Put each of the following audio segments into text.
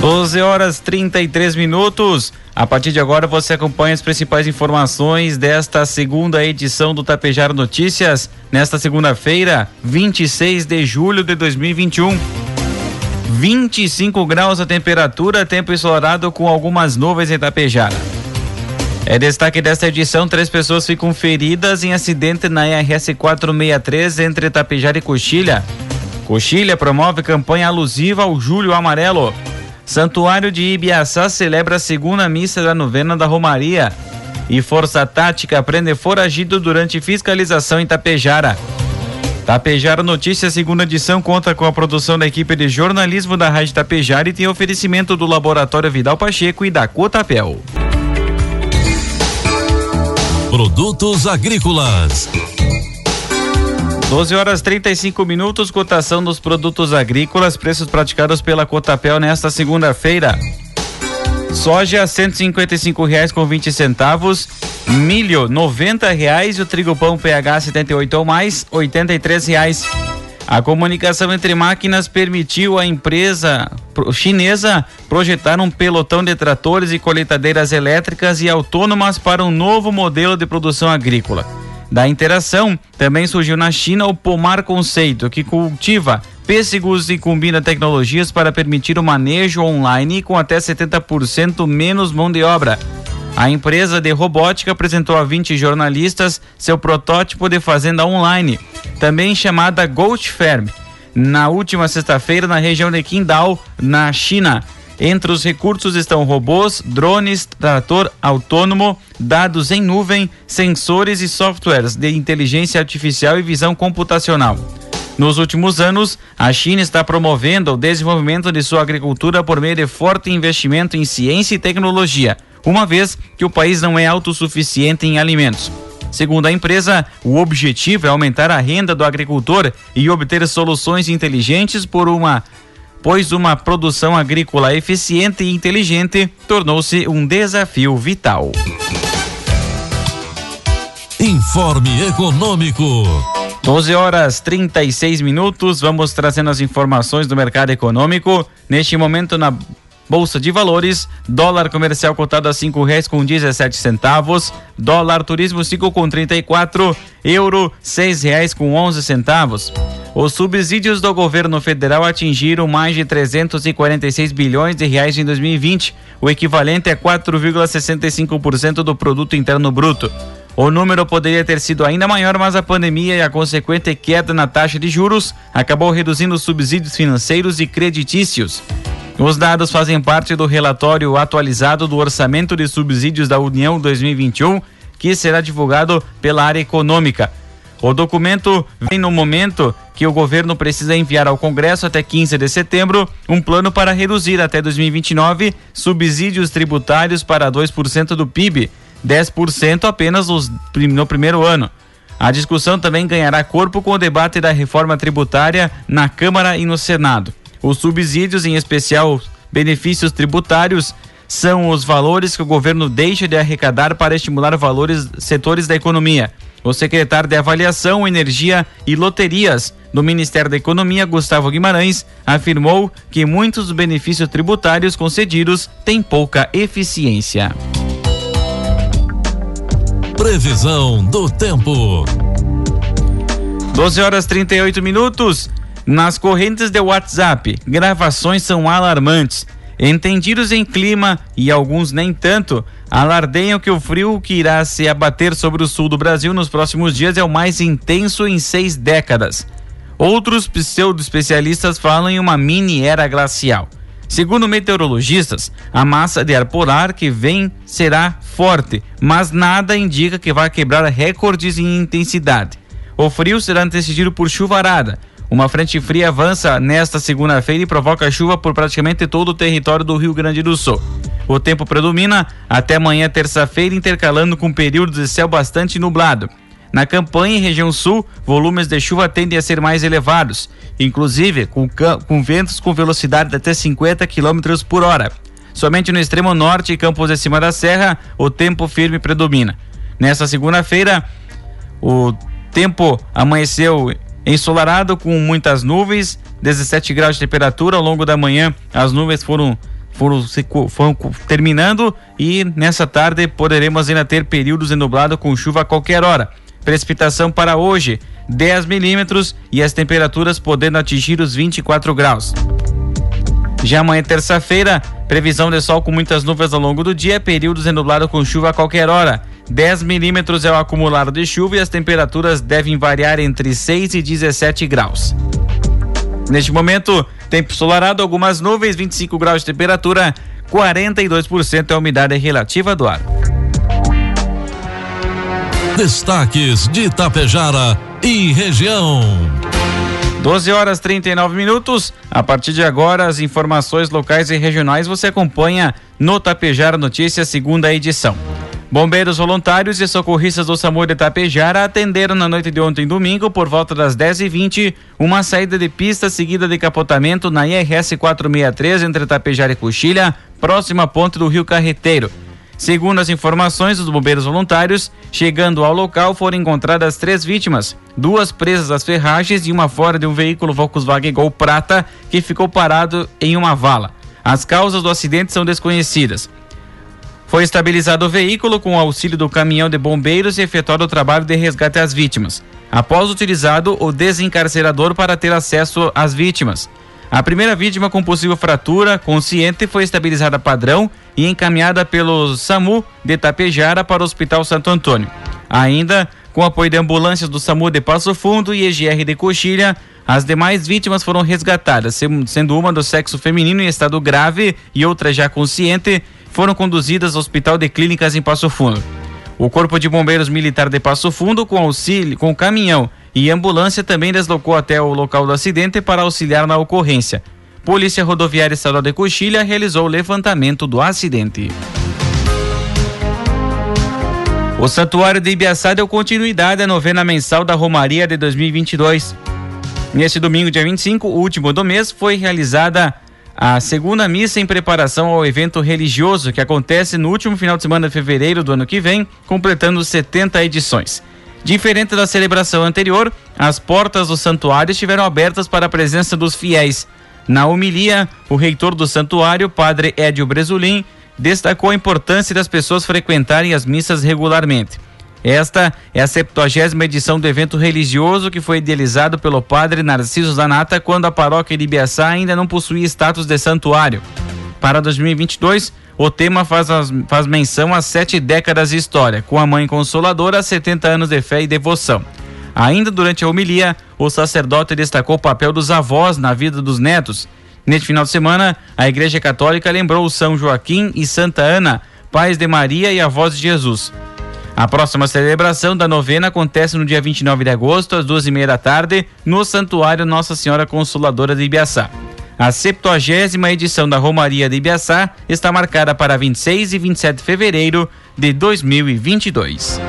12 horas 33 minutos. A partir de agora você acompanha as principais informações desta segunda edição do Tapejar Notícias, nesta segunda-feira, 26 de julho de 2021. 25 graus a temperatura, tempo ensolarado com algumas nuvens em Tapejara. É destaque desta edição: três pessoas ficam feridas em acidente na RS 463 entre Tapejara e Coxilha. Coxilha promove campanha alusiva ao Julho Amarelo. Santuário de Ibiaçá celebra a segunda missa da novena da Romaria. E Força Tática prende foragido durante fiscalização em Tapejara. Tapejara Notícias, segunda edição, conta com a produção da equipe de jornalismo da Rádio Tapejara e tem oferecimento do Laboratório Vidal Pacheco e da Cotapel. Produtos agrícolas 12 horas 35 minutos, cotação dos produtos agrícolas, preços praticados pela Cotapel nesta segunda-feira. Soja e reais com 20 centavos, milho noventa reais e o trigo pão PH 78 ou mais e reais. A comunicação entre máquinas permitiu à empresa chinesa projetar um pelotão de tratores e colheitadeiras elétricas e autônomas para um novo modelo de produção agrícola da interação, também surgiu na China o Pomar Conceito, que cultiva pêssegos e combina tecnologias para permitir o manejo online com até 70% menos mão de obra. A empresa de robótica apresentou a 20 jornalistas seu protótipo de fazenda online, também chamada Goat Farm, na última sexta-feira na região de Qingdao, na China. Entre os recursos estão robôs, drones, trator autônomo, dados em nuvem, sensores e softwares de inteligência artificial e visão computacional. Nos últimos anos, a China está promovendo o desenvolvimento de sua agricultura por meio de forte investimento em ciência e tecnologia, uma vez que o país não é autossuficiente em alimentos. Segundo a empresa, o objetivo é aumentar a renda do agricultor e obter soluções inteligentes por uma pois uma produção agrícola eficiente e inteligente tornou-se um desafio vital. Informe Econômico. 12 horas 36 minutos. Vamos trazendo as informações do mercado econômico. Neste momento, na Bolsa de Valores, dólar comercial cotado a cinco reais com dezessete centavos, dólar turismo cinco com trinta e quatro, euro seis reais com onze centavos. Os subsídios do governo federal atingiram mais de 346 bilhões de reais em 2020, o equivalente a 4,65% do produto interno bruto. O número poderia ter sido ainda maior, mas a pandemia e a consequente queda na taxa de juros acabou reduzindo os subsídios financeiros e creditícios. Os dados fazem parte do relatório atualizado do Orçamento de Subsídios da União 2021, que será divulgado pela área econômica. O documento vem no momento que o governo precisa enviar ao Congresso até 15 de setembro um plano para reduzir até 2029 subsídios tributários para 2% do PIB, 10% apenas no primeiro ano. A discussão também ganhará corpo com o debate da reforma tributária na Câmara e no Senado. Os subsídios, em especial benefícios tributários, são os valores que o governo deixa de arrecadar para estimular valores setores da economia. O secretário de Avaliação, Energia e Loterias do Ministério da Economia, Gustavo Guimarães, afirmou que muitos dos benefícios tributários concedidos têm pouca eficiência. Previsão do tempo. 12 horas 38 minutos. Nas correntes de WhatsApp, gravações são alarmantes. Entendidos em clima e alguns nem tanto, alardeiam que o frio que irá se abater sobre o sul do Brasil nos próximos dias é o mais intenso em seis décadas. Outros pseudo-especialistas falam em uma mini era glacial. Segundo meteorologistas, a massa de ar polar que vem será forte, mas nada indica que vai quebrar recordes em intensidade. O frio será antecedido por chuvarada, Uma frente fria avança nesta segunda-feira e provoca chuva por praticamente todo o território do Rio Grande do Sul. O tempo predomina até amanhã, terça-feira, intercalando com períodos de céu bastante nublado. Na campanha e região sul, volumes de chuva tendem a ser mais elevados, inclusive com, com ventos com velocidade de até 50 km por hora. Somente no extremo norte e campos de cima da serra, o tempo firme predomina. Nesta segunda-feira, o tempo amanheceu ensolarado com muitas nuvens, 17 graus de temperatura ao longo da manhã. As nuvens foram foram, foram terminando e nessa tarde poderemos ainda ter períodos de nublado com chuva a qualquer hora. Precipitação para hoje, 10 milímetros e as temperaturas podendo atingir os 24 graus. Já amanhã, terça-feira, previsão de sol com muitas nuvens ao longo do dia, períodos de nublado com chuva a qualquer hora. 10 milímetros é o acumulado de chuva e as temperaturas devem variar entre 6 e 17 graus. Neste momento, tempo solarado, algumas nuvens, 25 graus de temperatura, 42% é a umidade relativa do ar. Destaques de Itapejara e região. 12 horas 39 minutos. A partir de agora, as informações locais e regionais você acompanha no Tapejara Notícias, segunda edição. Bombeiros voluntários e socorristas do SAMU de Tapejara atenderam na noite de ontem, domingo, por volta das 10h20, uma saída de pista seguida de capotamento na IRS 463 entre Tapejara e Coxilha, próxima à ponte do Rio Carreteiro. Segundo as informações dos bombeiros voluntários, chegando ao local foram encontradas três vítimas, duas presas às ferragens e uma fora de um veículo Volkswagen Gol Prata que ficou parado em uma vala. As causas do acidente são desconhecidas. Foi estabilizado o veículo com o auxílio do caminhão de bombeiros e efetuado o trabalho de resgate às vítimas. Após utilizado o desencarcerador para ter acesso às vítimas. A primeira vítima com possível fratura consciente foi estabilizada padrão e encaminhada pelo SAMU de Tapejara para o Hospital Santo Antônio. Ainda, com apoio de ambulâncias do SAMU de Passo Fundo e EGR de Coxilha, as demais vítimas foram resgatadas, sendo uma do sexo feminino em estado grave e outra já consciente, foram conduzidas ao Hospital de Clínicas em Passo Fundo. O Corpo de Bombeiros Militar de Passo Fundo, com auxílio, com caminhão e ambulância, também deslocou até o local do acidente para auxiliar na ocorrência. Polícia Rodoviária Estadual de Coxilha realizou o levantamento do acidente. O Santuário de Ibiaçá deu continuidade à novena mensal da Romaria de 2022. Neste domingo, dia 25, último do mês, foi realizada a segunda missa em preparação ao evento religioso que acontece no último final de semana de fevereiro do ano que vem, completando 70 edições. Diferente da celebração anterior, as portas do santuário estiveram abertas para a presença dos fiéis. Na homilia, o reitor do santuário, padre Edio Bresolim, destacou a importância das pessoas frequentarem as missas regularmente. Esta é a 70 edição do evento religioso que foi idealizado pelo padre Narciso Zanata quando a paróquia de Ibiaçá ainda não possuía status de santuário. Para 2022, o tema faz, as, faz menção a sete décadas de história, com a mãe consoladora, 70 anos de fé e devoção. Ainda durante a homilia, o sacerdote destacou o papel dos avós na vida dos netos. Neste final de semana, a Igreja Católica lembrou São Joaquim e Santa Ana, pais de Maria e avós de Jesus. A próxima celebração da novena acontece no dia 29 de agosto, às duas e meia da tarde, no Santuário Nossa Senhora Consoladora de Ibiaçá. A 70 edição da Romaria de Ibiaçá está marcada para 26 e 27 de fevereiro de 2022.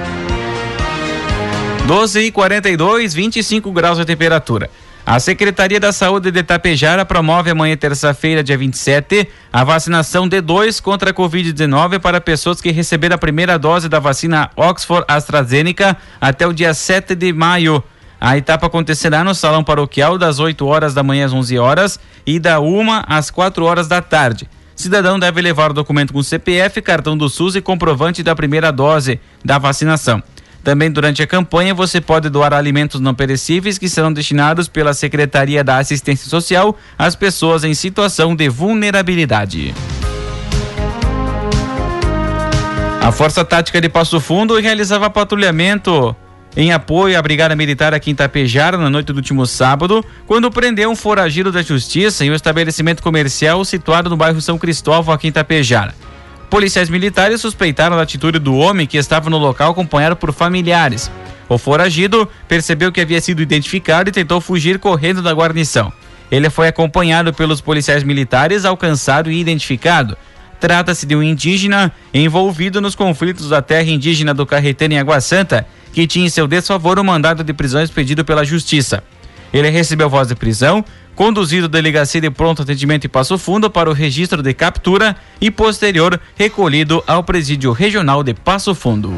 12 e 42, 25 graus de temperatura. A Secretaria da Saúde de Itapejara promove amanhã, terça-feira, dia 27, a vacinação D2 contra a Covid-19 para pessoas que receberam a primeira dose da vacina Oxford AstraZeneca até o dia 7 de maio. A etapa acontecerá no Salão Paroquial das 8 horas da manhã às 11 horas e da 1 às 4 horas da tarde. Cidadão deve levar o documento com CPF, cartão do SUS e comprovante da primeira dose da vacinação. Também durante a campanha você pode doar alimentos não perecíveis que serão destinados pela Secretaria da Assistência Social às pessoas em situação de vulnerabilidade. A Força Tática de Passo Fundo realizava patrulhamento em apoio à Brigada Militar aqui em Tapejara na noite do último sábado, quando prendeu um foragido da Justiça em um estabelecimento comercial situado no bairro São Cristóvão aqui em Tapejara. Policiais militares suspeitaram da atitude do homem que estava no local acompanhado por familiares. O foragido percebeu que havia sido identificado e tentou fugir correndo da guarnição. Ele foi acompanhado pelos policiais militares, alcançado e identificado. Trata-se de um indígena envolvido nos conflitos da terra indígena do Carreteiro em Água Santa, que tinha em seu desfavor um mandado de prisão expedido pela Justiça. Ele recebeu voz de prisão, conduzido à delegacia de pronto atendimento em Passo Fundo para o registro de captura e posterior recolhido ao presídio regional de Passo Fundo.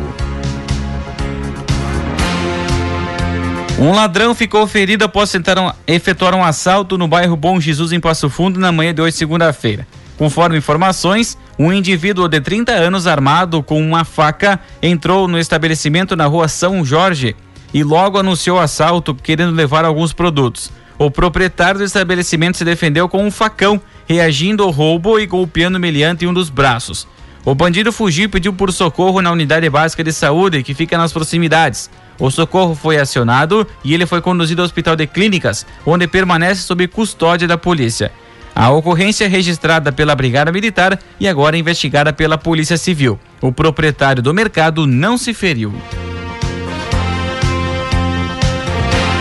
Um ladrão ficou ferido após tentar um, efetuar um assalto no bairro Bom Jesus em Passo Fundo na manhã de hoje, segunda-feira. Conforme informações, um indivíduo de 30 anos armado com uma faca entrou no estabelecimento na rua São Jorge e logo anunciou assalto querendo levar alguns produtos. O proprietário do estabelecimento se defendeu com um facão, reagindo ao roubo e golpeando o meliante em um dos braços. O bandido fugiu e pediu por socorro na unidade básica de saúde que fica nas proximidades. O socorro foi acionado e ele foi conduzido ao hospital de clínicas, onde permanece sob custódia da polícia. A ocorrência é registrada pela Brigada Militar e agora investigada pela Polícia Civil. O proprietário do mercado não se feriu.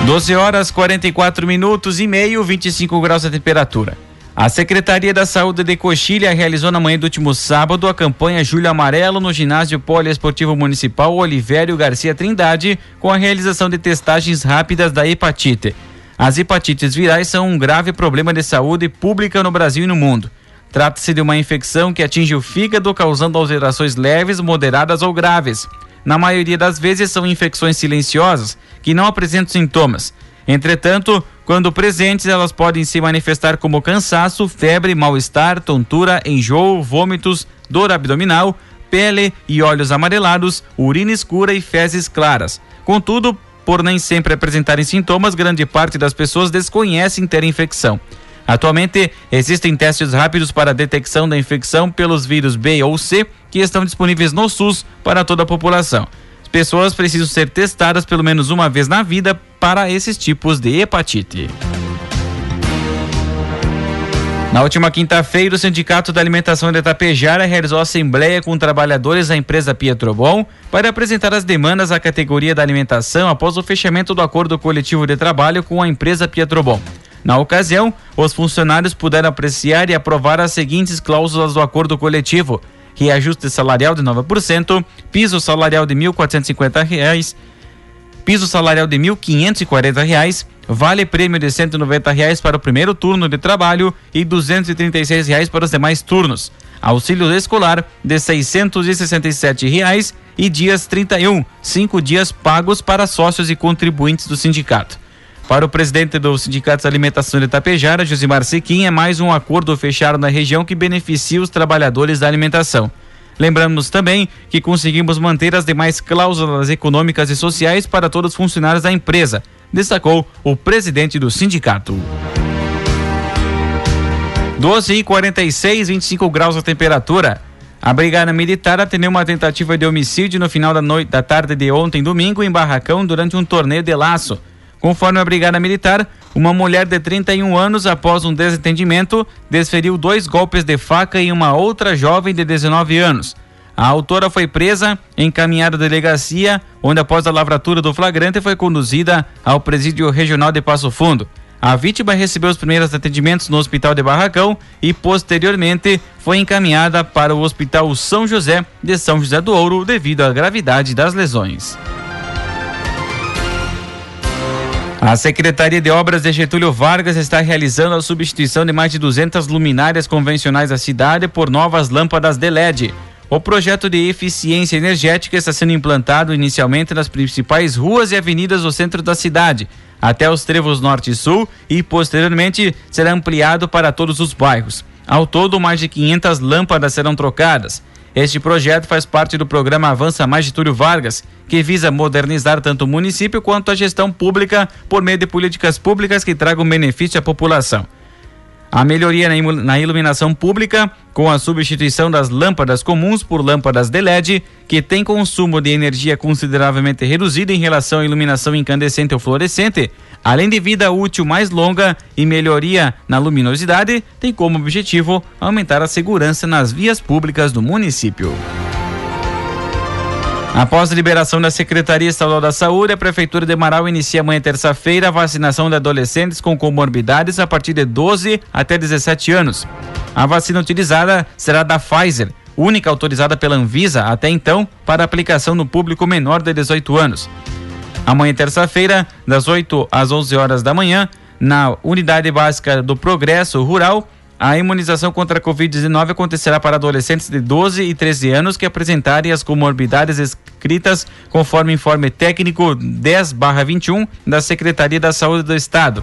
12 horas 44 minutos e meio, 25 graus a temperatura. A Secretaria da Saúde de Coxilha realizou na manhã do último sábado a campanha Julho Amarelo no ginásio poliesportivo municipal Olivério Garcia Trindade, com a realização de testagens rápidas da hepatite. As hepatites virais são um grave problema de saúde pública no Brasil e no mundo. Trata-se de uma infecção que atinge o fígado, causando alterações leves, moderadas ou graves. Na maioria das vezes são infecções silenciosas, que não apresentam sintomas. Entretanto, quando presentes, elas podem se manifestar como cansaço, febre, mal-estar, tontura, enjoo, vômitos, dor abdominal, pele e olhos amarelados, urina escura e fezes claras. Contudo, por nem sempre apresentarem sintomas, grande parte das pessoas desconhecem ter infecção. Atualmente, existem testes rápidos para a detecção da infecção pelos vírus B ou C que estão disponíveis no SUS para toda a população. As pessoas precisam ser testadas pelo menos uma vez na vida para esses tipos de hepatite. Na última quinta-feira, o Sindicato da Alimentação de Itapejara realizou assembleia com trabalhadores da empresa Pietrobon para apresentar as demandas à categoria da alimentação após o fechamento do acordo coletivo de trabalho com a empresa Pietrobon. Na ocasião, os funcionários puderam apreciar e aprovar as seguintes cláusulas do acordo coletivo: reajuste salarial de 9%, piso salarial de R$ 1.450, piso salarial de R$ 1.540, vale prêmio de 190 reais para o primeiro turno de trabalho e 236 reais para os demais turnos. Auxílio escolar de 667 reais e dias 31, cinco dias pagos para sócios e contribuintes do sindicato. Para o presidente do Sindicato de Alimentação de Itapejara, Josimar Sequim, é mais um acordo fechado na região que beneficia os trabalhadores da alimentação. Lembramos também que conseguimos manter as demais cláusulas econômicas e sociais para todos os funcionários da empresa, destacou o presidente do sindicato. 12 e 46, 25 graus a temperatura. A Brigada Militar atendeu uma tentativa de homicídio no final da noite da tarde de ontem, domingo, em Barracão, durante um torneio de laço. Conforme a Brigada Militar, uma mulher de 31 anos, após um desentendimento, desferiu dois golpes de faca em uma outra jovem de 19 anos. A autora foi presa, encaminhada à delegacia, onde após a lavratura do flagrante foi conduzida ao presídio regional de Passo Fundo. A vítima recebeu os primeiros atendimentos no Hospital de Barracão e posteriormente foi encaminhada para o Hospital São José de São José do Ouro devido à gravidade das lesões. A Secretaria de Obras de Getúlio Vargas está realizando a substituição de mais de 200 luminárias convencionais da cidade por novas lâmpadas de LED. O projeto de eficiência energética está sendo implantado inicialmente nas principais ruas e avenidas do centro da cidade, até os trevos norte e sul, e posteriormente será ampliado para todos os bairros. Ao todo, mais de 500 lâmpadas serão trocadas. Este projeto faz parte do programa Avança Mais de Túlio Vargas, que visa modernizar tanto o município quanto a gestão pública por meio de políticas públicas que tragam benefício à população. A melhoria na iluminação pública, com a substituição das lâmpadas comuns por lâmpadas de LED, que tem consumo de energia consideravelmente reduzido em relação à iluminação incandescente ou fluorescente, além de vida útil mais longa e melhoria na luminosidade, tem como objetivo aumentar a segurança nas vias públicas do município. Após a liberação da Secretaria Estadual da Saúde, a Prefeitura de Marau inicia amanhã terça-feira a vacinação de adolescentes com comorbidades a partir de 12 até 17 anos. A vacina utilizada será da Pfizer, única autorizada pela Anvisa até então para aplicação no público menor de 18 anos. Amanhã, terça-feira, das 8 às 11 horas da manhã, na Unidade Básica do Progresso Rural, a imunização contra a Covid-19 acontecerá para adolescentes de 12 e 13 anos que apresentarem as comorbidades escritas conforme informe técnico 10/21 da Secretaria da Saúde do Estado.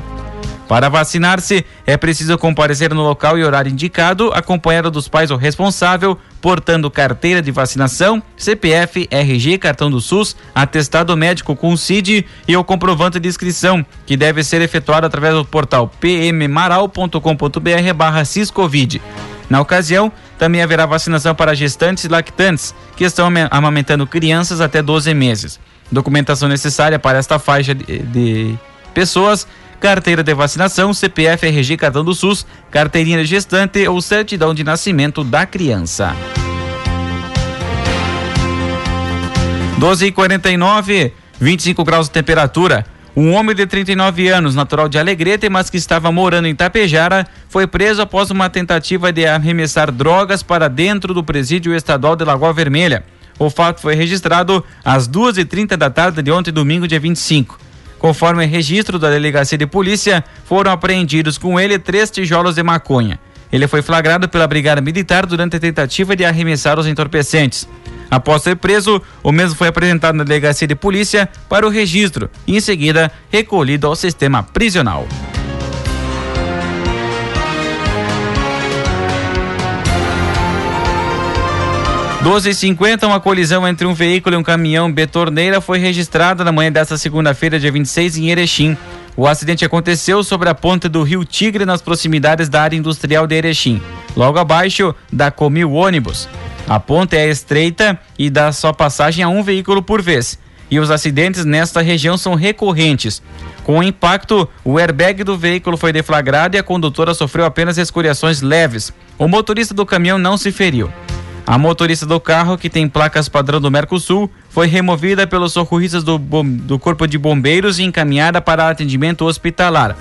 Para vacinar-se, é preciso comparecer no local e horário indicado, acompanhado dos pais ou responsável, portando carteira de vacinação, CPF, RG, cartão do SUS, atestado médico com CID e o comprovante de inscrição, que deve ser efetuado através do portal pmmaral.com.br barra Ciscovid. Na ocasião, também haverá vacinação para gestantes e lactantes, que estão amamentando crianças até 12 meses. Documentação necessária para esta faixa de, de pessoas carteira de vacinação, CPF, RG, cartão do SUS, carteirinha gestante ou certidão de nascimento da criança. 12 e 49, 25 graus de temperatura. Um homem de 39 anos, natural de Alegrete, mas que estava morando em Tapejara, foi preso após uma tentativa de arremessar drogas para dentro do presídio estadual de Lagoa Vermelha. O fato foi registrado às 2h30 da tarde de ontem, domingo, dia 25. Conforme registro da delegacia de polícia, foram apreendidos com ele três tijolos de maconha. Ele foi flagrado pela Brigada Militar durante a tentativa de arremessar os entorpecentes. Após ser preso, o mesmo foi apresentado na delegacia de polícia para o registro e, em seguida, recolhido ao sistema prisional. 12h50, uma colisão entre um veículo e um caminhão betorneira foi registrada na manhã desta segunda-feira, dia 26, em Erechim. O acidente aconteceu sobre a ponte do Rio Tigre, nas proximidades da área industrial de Erechim, logo abaixo da Comil Ônibus. A ponte é estreita e dá só passagem a um veículo por vez. E os acidentes nesta região são recorrentes. Com o impacto, o airbag do veículo foi deflagrado e a condutora sofreu apenas escoriações leves. O motorista do caminhão não se feriu. A motorista do carro, que tem placas padrão do Mercosul, foi removida pelos socorristas do, do Corpo de Bombeiros e encaminhada para atendimento hospitalar.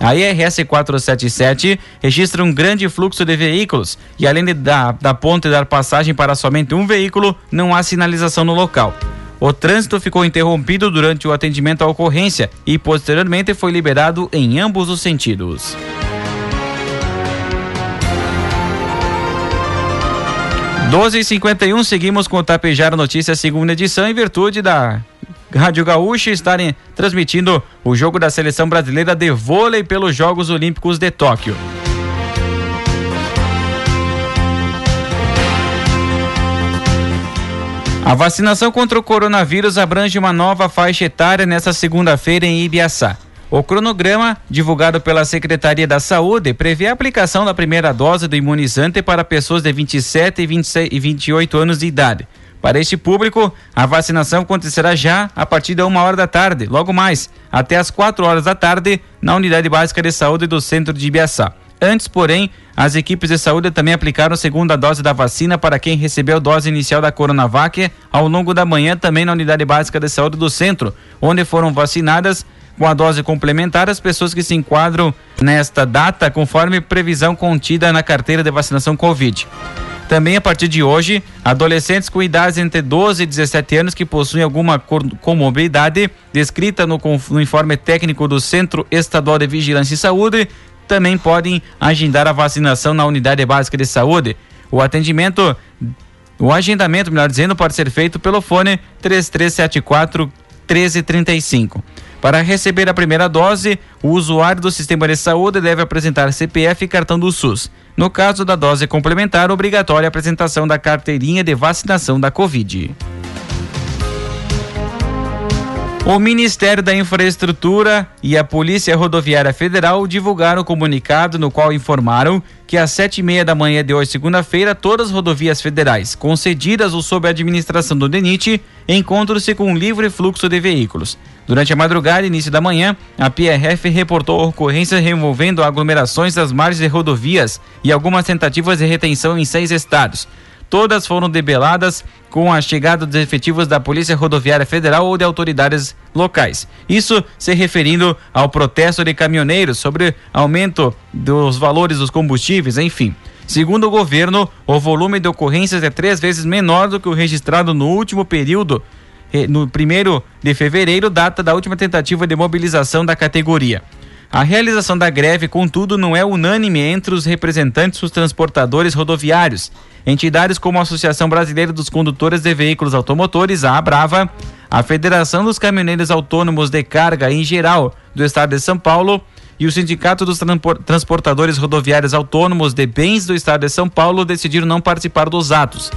A IRS 477 registra um grande fluxo de veículos e, além de da, da ponte dar passagem para somente um veículo, não há sinalização no local. O trânsito ficou interrompido durante o atendimento à ocorrência e, posteriormente, foi liberado em ambos os sentidos. 12h51, seguimos com o Tapejara Notícias, segunda edição, em virtude da Rádio Gaúcha estarem transmitindo o jogo da seleção brasileira de vôlei pelos Jogos Olímpicos de Tóquio. A vacinação contra o coronavírus abrange uma nova faixa etária nesta segunda-feira em Ibiaçá. O cronograma, divulgado pela Secretaria da Saúde, prevê a aplicação da primeira dose do imunizante para pessoas de 27 e, 26, e 28 anos de idade. Para este público, a vacinação acontecerá já a partir da uma hora da tarde, logo mais, até as quatro horas da tarde, na Unidade Básica de Saúde do Centro de Ibiaçá. Antes, porém, as equipes de saúde também aplicaram a segunda dose da vacina para quem recebeu dose inicial da Coronavac ao longo da manhã também na Unidade Básica de Saúde do Centro, onde foram vacinadas com a dose complementar as pessoas que se enquadram nesta data conforme previsão contida na carteira de vacinação Covid. Também a partir de hoje, adolescentes com idades entre 12 e 17 anos que possuem alguma comorbidade descrita no, no informe técnico do Centro Estadual de Vigilância e Saúde também podem agendar a vacinação na unidade básica de saúde. O atendimento, o agendamento, melhor dizendo, pode ser feito pelo fone 3374 1335. Para receber a primeira dose, o usuário do sistema de saúde deve apresentar CPF e cartão do SUS. No caso da dose complementar, obrigatória a apresentação da carteirinha de vacinação da Covid. O Ministério da Infraestrutura e a Polícia Rodoviária Federal divulgaram o comunicado no qual informaram que às sete e meia da manhã de hoje, segunda-feira, todas as rodovias federais concedidas ou sob a administração do DENIT encontram-se com um livre fluxo de veículos. Durante a madrugada e início da manhã, a PRF reportou ocorrências removendo aglomerações das margens de rodovias e algumas tentativas de retenção em seis estados. Todas foram debeladas com a chegada dos efetivos da Polícia Rodoviária Federal ou de autoridades locais. Isso se referindo ao protesto de caminhoneiros sobre aumento dos valores dos combustíveis, enfim. Segundo o governo, o volume de ocorrências é três vezes menor do que o registrado no último período, no primeiro de fevereiro, data da última tentativa de mobilização da categoria. A realização da greve, contudo, não é unânime entre os representantes dos transportadores rodoviários. Entidades como a Associação Brasileira dos Condutores de Veículos Automotores, a Abrava, a Federação dos Caminhoneiros Autônomos de Carga em geral do Estado de São Paulo e o Sindicato dos Transportadores Rodoviários Autônomos de Bens do Estado de São Paulo decidiram não participar dos atos.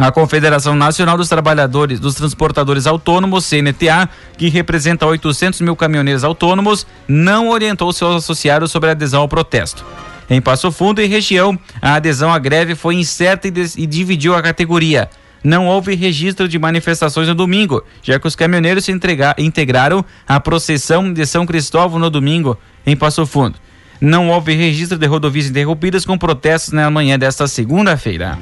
A Confederação Nacional dos Trabalhadores dos Transportadores Autônomos, CNTA, que representa 800 mil caminhoneiros autônomos, não orientou seus associados sobre a adesão ao protesto. Em Passo Fundo e região, a adesão à greve foi incerta e, e dividiu a categoria. Não houve registro de manifestações no domingo, já que os caminhoneiros se integraram a procissão de São Cristóvão no domingo, em Passo Fundo. Não houve registro de rodovias interrompidas com protestos na manhã desta segunda-feira.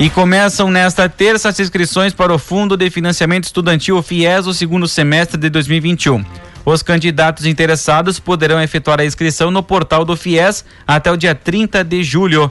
E começam nesta terça as inscrições para o Fundo de Financiamento Estudantil FIES o segundo semestre de 2021. Os candidatos interessados poderão efetuar a inscrição no portal do FIES até o dia 30 de julho.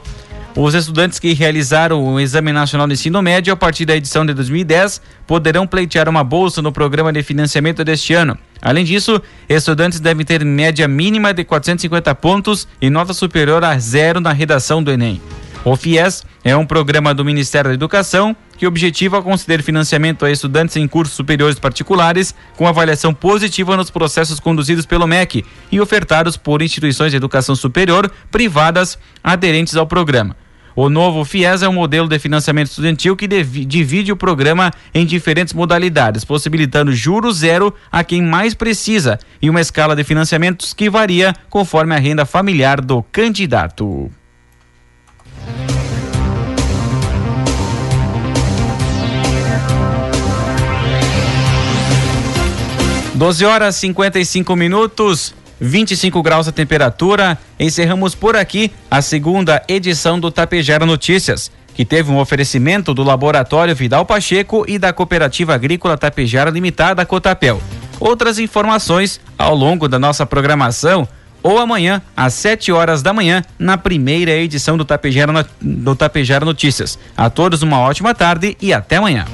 Os estudantes que realizaram o Exame Nacional de Ensino Médio a partir da edição de 2010 poderão pleitear uma bolsa no programa de financiamento deste ano. Além disso, estudantes devem ter média mínima de 450 pontos e nota superior a zero na redação do Enem. O FIES é um programa do Ministério da Educação que objetiva conceder financiamento a estudantes em cursos superiores particulares com avaliação positiva nos processos conduzidos pelo MEC e ofertados por instituições de educação superior privadas aderentes ao programa. O novo FIES é um modelo de financiamento estudantil que divide o programa em diferentes modalidades, possibilitando juros zero a quem mais precisa e uma escala de financiamentos que varia conforme a renda familiar do candidato. 12 horas 55 minutos, 25 graus a temperatura. Encerramos por aqui a segunda edição do Tapejara Notícias, que teve um oferecimento do Laboratório Vidal Pacheco e da Cooperativa Agrícola Tapejara Limitada Cotapel. Outras informações ao longo da nossa programação ou amanhã às 7 horas da manhã na primeira edição do Tapejara, do Tapejara Notícias. A todos uma ótima tarde e até amanhã.